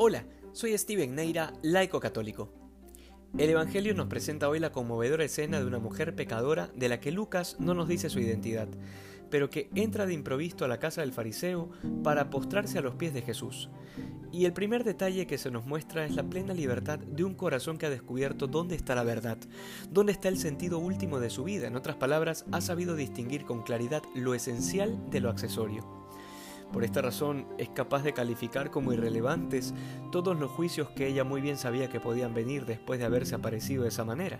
Hola, soy Steven Neira, laico católico. El Evangelio nos presenta hoy la conmovedora escena de una mujer pecadora de la que Lucas no nos dice su identidad, pero que entra de improviso a la casa del fariseo para postrarse a los pies de Jesús. Y el primer detalle que se nos muestra es la plena libertad de un corazón que ha descubierto dónde está la verdad, dónde está el sentido último de su vida. En otras palabras, ha sabido distinguir con claridad lo esencial de lo accesorio. Por esta razón es capaz de calificar como irrelevantes todos los juicios que ella muy bien sabía que podían venir después de haberse aparecido de esa manera.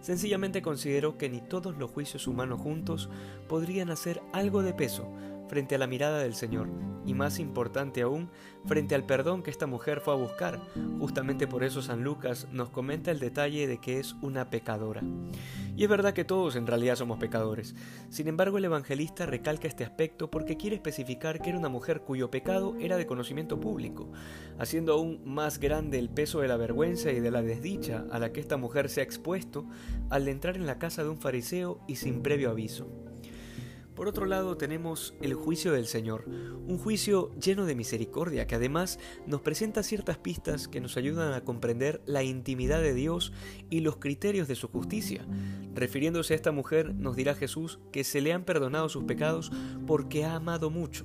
Sencillamente consideró que ni todos los juicios humanos juntos podrían hacer algo de peso frente a la mirada del Señor, y más importante aún, frente al perdón que esta mujer fue a buscar. Justamente por eso San Lucas nos comenta el detalle de que es una pecadora. Y es verdad que todos en realidad somos pecadores. Sin embargo, el evangelista recalca este aspecto porque quiere especificar que era una mujer cuyo pecado era de conocimiento público, haciendo aún más grande el peso de la vergüenza y de la desdicha a la que esta mujer se ha expuesto al entrar en la casa de un fariseo y sin previo aviso. Por otro lado tenemos el juicio del Señor, un juicio lleno de misericordia que además nos presenta ciertas pistas que nos ayudan a comprender la intimidad de Dios y los criterios de su justicia. Refiriéndose a esta mujer, nos dirá Jesús que se le han perdonado sus pecados porque ha amado mucho,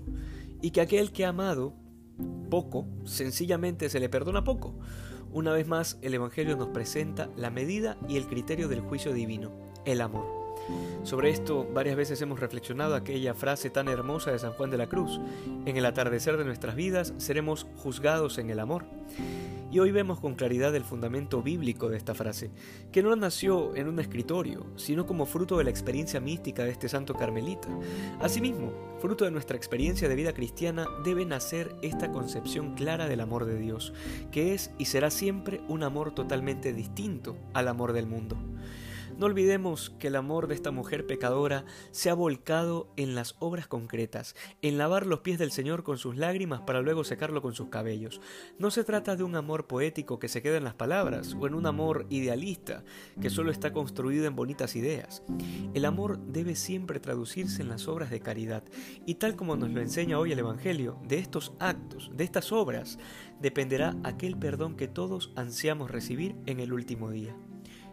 y que aquel que ha amado poco, sencillamente se le perdona poco. Una vez más, el Evangelio nos presenta la medida y el criterio del juicio divino, el amor. Sobre esto varias veces hemos reflexionado aquella frase tan hermosa de San Juan de la Cruz, en el atardecer de nuestras vidas seremos juzgados en el amor. Y hoy vemos con claridad el fundamento bíblico de esta frase, que no nació en un escritorio, sino como fruto de la experiencia mística de este santo carmelita. Asimismo, fruto de nuestra experiencia de vida cristiana, debe nacer esta concepción clara del amor de Dios, que es y será siempre un amor totalmente distinto al amor del mundo. No olvidemos que el amor de esta mujer pecadora se ha volcado en las obras concretas, en lavar los pies del Señor con sus lágrimas para luego secarlo con sus cabellos. No se trata de un amor poético que se queda en las palabras o en un amor idealista que solo está construido en bonitas ideas. El amor debe siempre traducirse en las obras de caridad y tal como nos lo enseña hoy el Evangelio, de estos actos, de estas obras, dependerá aquel perdón que todos ansiamos recibir en el último día